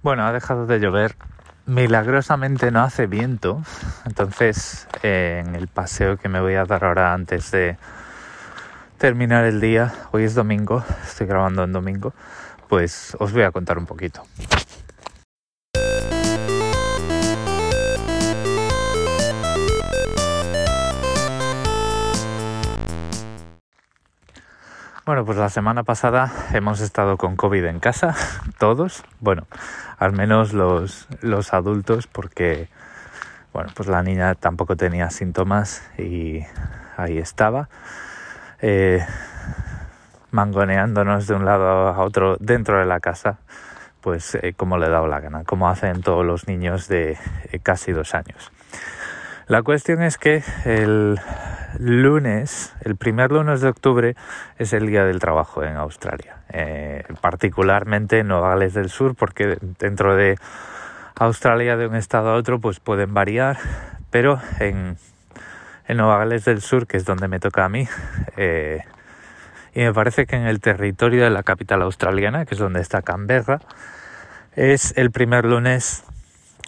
Bueno, ha dejado de llover. Milagrosamente no hace viento. Entonces, eh, en el paseo que me voy a dar ahora antes de terminar el día, hoy es domingo, estoy grabando en domingo, pues os voy a contar un poquito. Bueno, pues la semana pasada hemos estado con COVID en casa, todos, bueno, al menos los, los adultos, porque, bueno, pues la niña tampoco tenía síntomas y ahí estaba, eh, mangoneándonos de un lado a otro dentro de la casa, pues eh, como le he dado la gana, como hacen todos los niños de eh, casi dos años. La cuestión es que el lunes, el primer lunes de octubre, es el día del trabajo en Australia, eh, particularmente en Nueva Gales del Sur, porque dentro de Australia de un estado a otro pues pueden variar, pero en, Nueva Gales del Sur, que es donde me toca a mí, eh, y me parece que en el territorio de la capital australiana, que es donde está Canberra, es el primer lunes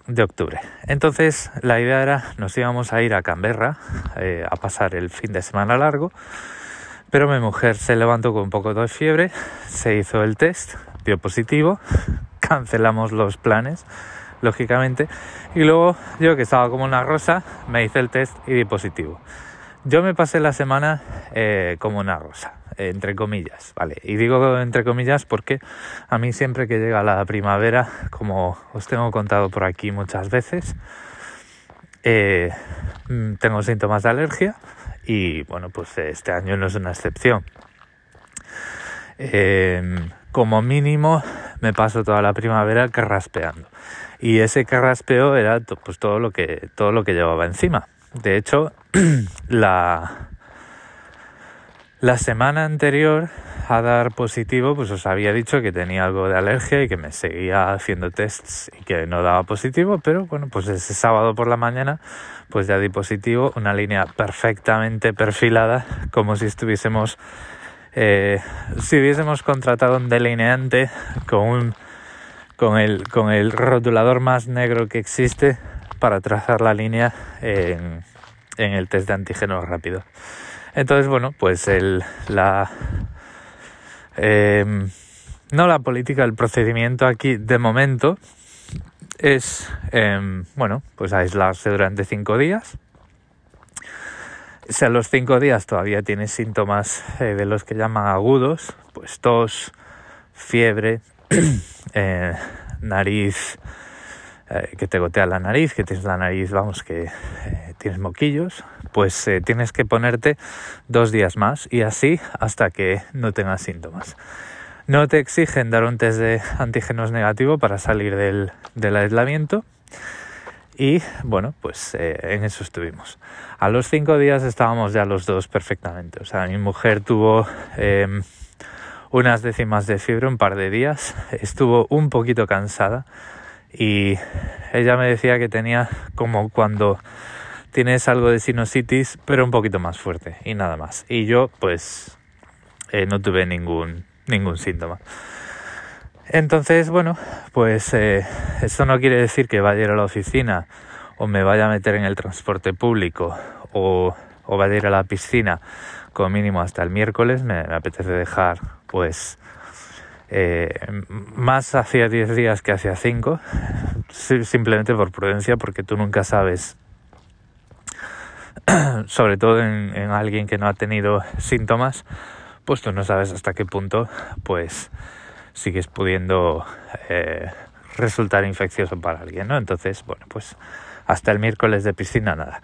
de octubre. Entonces la idea era nos íbamos a ir a Canberra eh, a pasar el fin de semana largo, pero mi mujer se levantó con un poco de fiebre, se hizo el test, dio positivo, cancelamos los planes, lógicamente, y luego yo que estaba como una rosa, me hice el test y di positivo. Yo me pasé la semana eh, como una rosa, entre comillas, ¿vale? Y digo entre comillas porque a mí siempre que llega la primavera, como os tengo contado por aquí muchas veces, eh, mm, tengo síntomas de alergia y bueno, pues este año no es una excepción. Em, como mínimo me paso toda la primavera carraspeando y ese carraspeo era pues todo lo que todo lo que llevaba encima de hecho, la, la semana anterior a dar positivo, pues os había dicho que tenía algo de alergia y que me seguía haciendo tests y que no daba positivo, pero bueno, pues ese sábado por la mañana, pues ya di positivo, una línea perfectamente perfilada, como si estuviésemos, eh, si hubiésemos contratado un delineante con un, con el, con el rotulador más negro que existe para trazar la línea en, el test de antígenos rápido. Entonces, bueno, pues el, la... Em, no la política, el procedimiento aquí de momento es, em, bueno, pues aislarse durante cinco días. Si a los cinco días todavía tienes síntomas eh, de los que llaman agudos, pues tos, fiebre, eh, nariz eh, que te gotea la nariz, que tienes la nariz, vamos, que eh, tienes moquillos, pues eh, tienes que ponerte dos días más y así hasta que no tengas síntomas. No te exigen dar un test de antígenos negativo para salir del, aislamiento. Y bueno, pues en eso estuvimos. A los cinco días estábamos ya los dos perfectamente. O sea, mi mujer tuvo em, unas décimas de fiebre un par de días, estuvo un poquito cansada, y ella me decía que tenía como cuando tienes algo de sinusitis pero un poquito más fuerte y nada más. Y yo pues eh, no tuve ningún ningún síntoma. Entonces bueno pues eh, esto no quiere decir que vaya a ir a la oficina o me vaya a meter en el transporte público o, o vaya a ir a la piscina como mínimo hasta el miércoles me apetece dejar pues eh, más hacía 10 días que hacía 5, simplemente por prudencia, porque tú nunca sabes, sobre todo en, alguien que no ha tenido síntomas, pues tú no sabes hasta qué punto pues sigues pudiendo eh, resultar infeccioso para alguien, ¿no? Entonces, bueno, pues hasta el miércoles de piscina nada.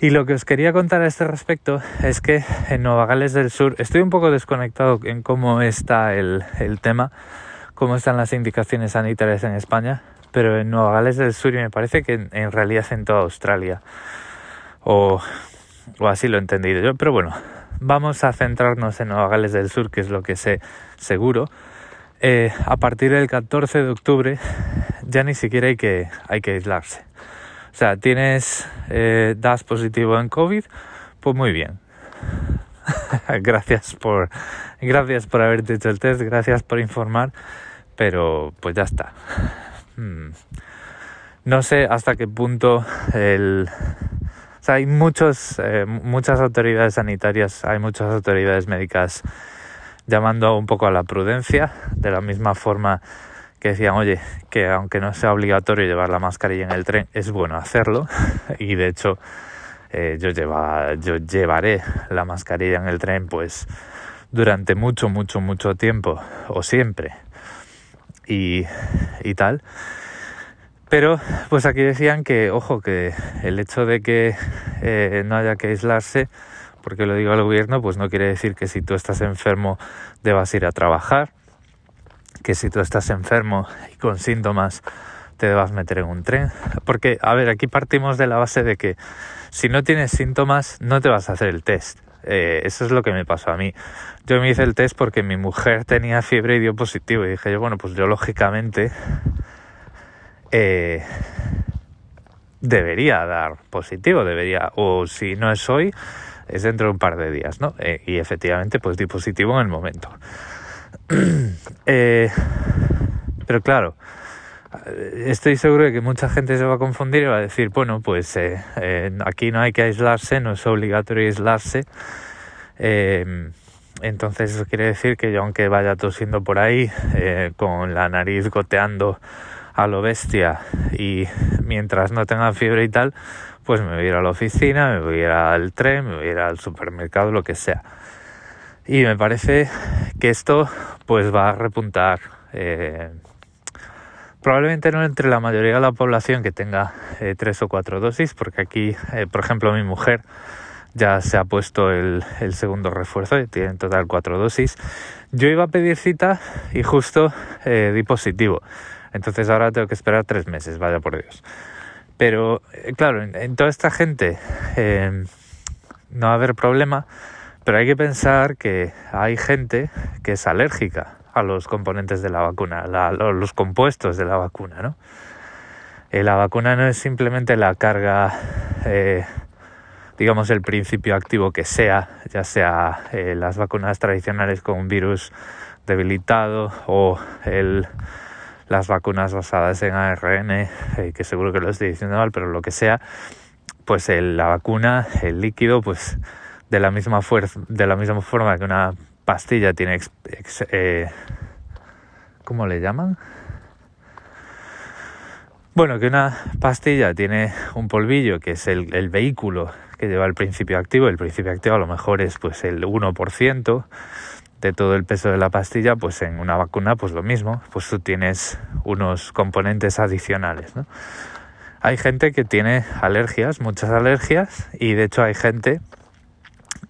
Y lo que os quería contar a este respecto es que en Nueva Gales del Sur estoy un poco desconectado en cómo está el, tema, cómo están las indicaciones sanitarias en España, pero en Nueva Gales del Sur y me parece que en, realidad en toda Australia, o, o así lo he entendido yo, pero bueno, vamos a centrarnos en Nueva Gales del Sur, que es lo que sé seguro. Eh, a partir del 14 de octubre ya ni siquiera hay que, hay que aislarse. O sea, tienes, eh, das positivo en COVID, pues muy bien. gracias por, gracias por haberte hecho el test, gracias por informar, pero pues ya está. hmm, no sé hasta qué punto el... Hay muchos, eh, muchas autoridades sanitarias, hay muchas autoridades médicas llamando un poco a la prudencia, de la misma forma que decían, oye, que aunque no sea obligatorio llevar la mascarilla en el tren, es bueno hacerlo. Y de hecho, eh, yo, lleva, yo llevaré la mascarilla en el tren, pues durante mucho, mucho, mucho tiempo, o siempre, y, y tal. Pero, pues aquí decían que, ojo, que el hecho de que eh, no haya que aislarse, porque lo digo al gobierno, pues no quiere decir que si tú estás enfermo debas ir a trabajar que si tú estás enfermo y con síntomas te debas meter en un tren. Porque, a ver, aquí partimos de la base de que si no tienes síntomas no te vas a hacer el test. Eh, eso es lo que me pasó a mí. Yo me hice el test porque mi mujer tenía fiebre y dio positivo. Y dije yo, bueno, pues yo lógicamente eh, debería dar positivo, debería, o si no es hoy, es dentro de un par de días, ¿no? Eh, y efectivamente, pues di positivo en el momento. Eh, pero claro, estoy seguro de que mucha gente se va a confundir y va a decir, bueno, pues aquí no hay que aislarse, no es obligatorio aislarse. entonces eso quiere decir que yo aunque vaya tosiendo por ahí, con la nariz goteando a lo bestia y mientras no tenga fiebre y tal, pues me voy a la oficina, me voy al tren, me voy al supermercado, lo que sea. Y me parece que esto pues va a repuntar. Eh, probablemente no entre la mayoría de la población que tenga eh, tres o cuatro dosis, porque aquí, eh, por ejemplo, mi mujer ya se ha puesto el, el, segundo refuerzo y tiene en total cuatro dosis. Yo iba a pedir cita y justo di positivo. Entonces ahora tengo que esperar tres meses, vaya por Dios. Pero claro, en, toda esta gente no va a haber problema pero hay que pensar que hay gente que es alérgica a los componentes de la vacuna, a los compuestos de la vacuna, ¿no? Eh, la vacuna no es simplemente la carga, eh, digamos, el principio activo que sea, ya sea eh, las vacunas tradicionales con un virus debilitado o el, las vacunas basadas en ARN, que seguro que lo estoy diciendo mal, pero lo que sea, pues la vacuna, el líquido, pues de la misma fuerza, de la misma forma que una pastilla tiene, eh, ¿cómo le llaman? Bueno, que una pastilla tiene un polvillo que es el, el, vehículo que lleva el principio activo. El principio activo a lo mejor es pues el 1% todo el peso de la pastilla, pues en una vacuna pues lo mismo, pues tú tienes unos componentes adicionales, ¿no? Hay gente que tiene alergias, muchas alergias, y de hecho hay gente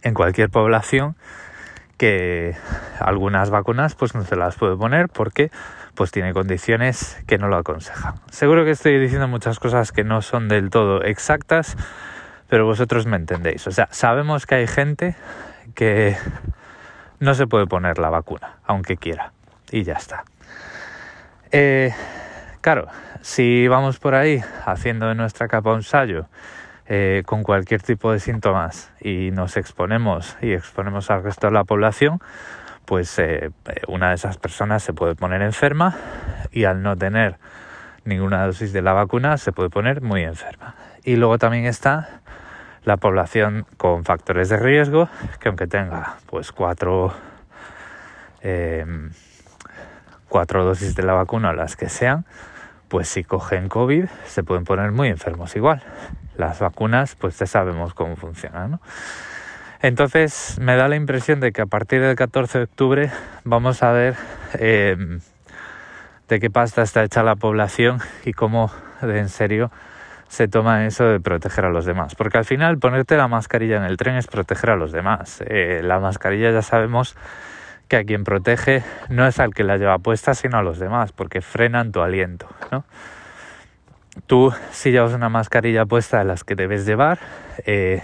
en cualquier población que algunas vacunas pues no se las puede poner porque pues tiene condiciones que no lo aconsejan. Seguro que estoy diciendo muchas cosas que no son del todo exactas, pero vosotros me entendéis. O sea, sabemos que hay gente que no se puede poner la vacuna, aunque quiera, y ya está. Eh, claro, si vamos por ahí haciendo de nuestra capa un sallo eh, con cualquier tipo de síntomas y nos exponemos y exponemos al resto de la población, pues eh, una de esas personas se puede poner enferma y al no tener ninguna dosis de la vacuna se puede poner muy enferma. Y luego también está la población con factores de riesgo, que aunque tenga pues cuatro, em, cuatro dosis de la vacuna, las que sean, pues si cogen COVID se pueden poner muy enfermos igual las vacunas, pues ya sabemos cómo funcionan. ¿no? Entonces me da la impresión de que a partir del 14 de octubre vamos a ver eh, de qué pasta está hecha la población y cómo de en serio se toma eso de proteger a los demás. Porque al final ponerte la mascarilla en el tren es proteger a los demás. Eh, la mascarilla ya sabemos que a quien protege no es al que la lleva puesta, sino a los demás, porque frenan tu aliento. ¿no? tú si llevas una mascarilla puesta de las que debes llevar, eh,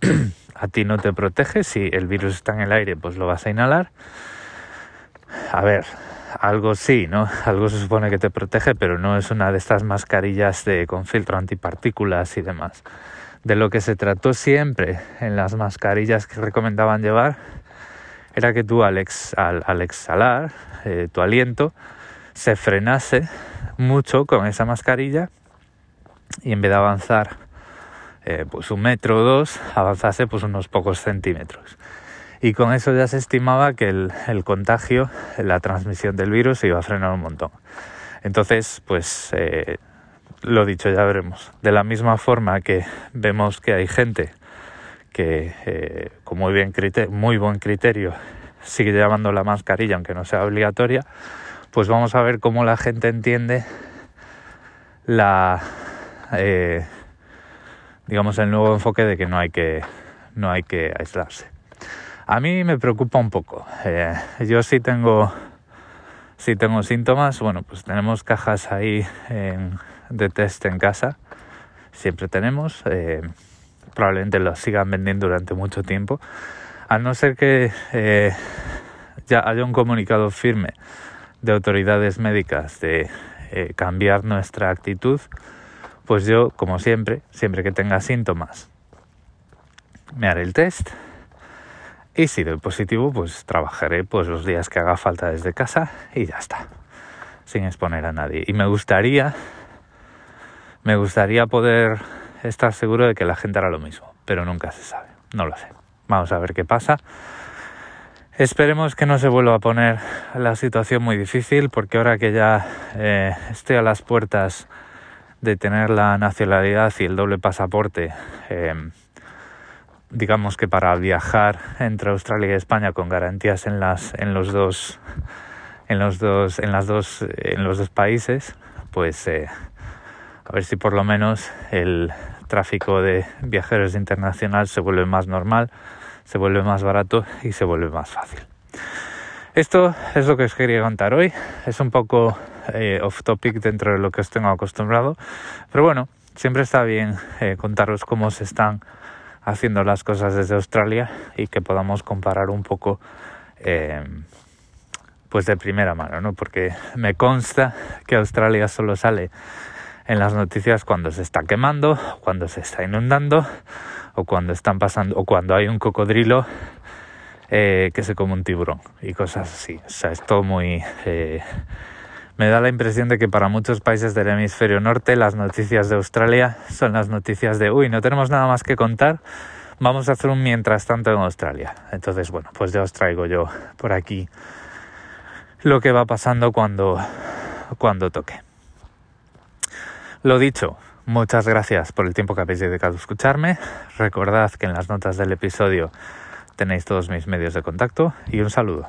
a ti no te protege, si el virus está en el aire pues lo vas a inhalar. A ver, algo sí, ¿no? Algo se supone que te protege, pero no es una de estas mascarillas de, con filtro antipartículas y demás. De lo que se trató siempre en las mascarillas que recomendaban llevar era que tú al, al, exhalar eh, tu aliento se frenase mucho con esa mascarilla y en vez de avanzar eh, pues un metro o dos, avanzase pues unos pocos centímetros. Y con eso ya se estimaba que el, contagio, la transmisión del virus se iba a frenar un montón. Entonces, pues eh, lo dicho, ya veremos. De la misma forma que vemos que hay gente que eh, con muy buen criterio sigue llevando la mascarilla aunque no sea obligatoria, pues vamos a ver cómo la gente entiende la eh, digamos el nuevo enfoque de que no hay que no hay que aislarse. A mí me preocupa un poco. Eh, yo sí tengo si tengo síntomas, bueno, pues tenemos cajas ahí de test en casa. Siempre tenemos. Eh, probablemente los sigan vendiendo durante mucho tiempo. A no ser que eh, ya haya un comunicado firme de autoridades médicas de eh, cambiar nuestra actitud, pues yo, como siempre, siempre que tenga síntomas, me haré el test y si doy positivo, pues trabajaré pues los días que haga falta desde casa y ya está, sin exponer a nadie. Y me gustaría, me gustaría poder estar seguro de que la gente hará lo mismo, pero nunca se sabe, no lo sé. Vamos a ver qué pasa. Esperemos que no se vuelva a poner la situación muy difícil, porque ahora que ya eh, estoy a las puertas de tener la nacionalidad y el doble pasaporte, eh, digamos que para viajar entre Australia y España con garantías en las en los dos en los dos en las dos en los dos países pues eh, a ver si por lo menos el tráfico de viajeros internacional se vuelve más normal se vuelve más barato y se vuelve más fácil. Esto es lo que os quería contar hoy. Es un poco eh, off topic dentro de lo que os tengo acostumbrado pero bueno siempre está bien eh, contaros cómo se están haciendo las cosas desde Australia y que podamos comparar un poco eh, pues de primera mano, ¿no? Porque me consta que Australia solo sale en las noticias cuando se está quemando, cuando se está inundando o cuando están pasando o cuando hay un cocodrilo eh, que se come un tiburón y cosas así. O sea, es todo muy eh, me da la impresión de que para muchos países del hemisferio norte las noticias de Australia son las noticias de, uy, no tenemos nada más que contar, vamos a hacer un mientras tanto en Australia. Entonces, bueno, pues ya os traigo yo por aquí lo que va pasando cuando, cuando toque. Lo dicho, muchas gracias por el tiempo que habéis dedicado a escucharme. Recordad que en las notas del episodio tenéis todos mis medios de contacto y un saludo.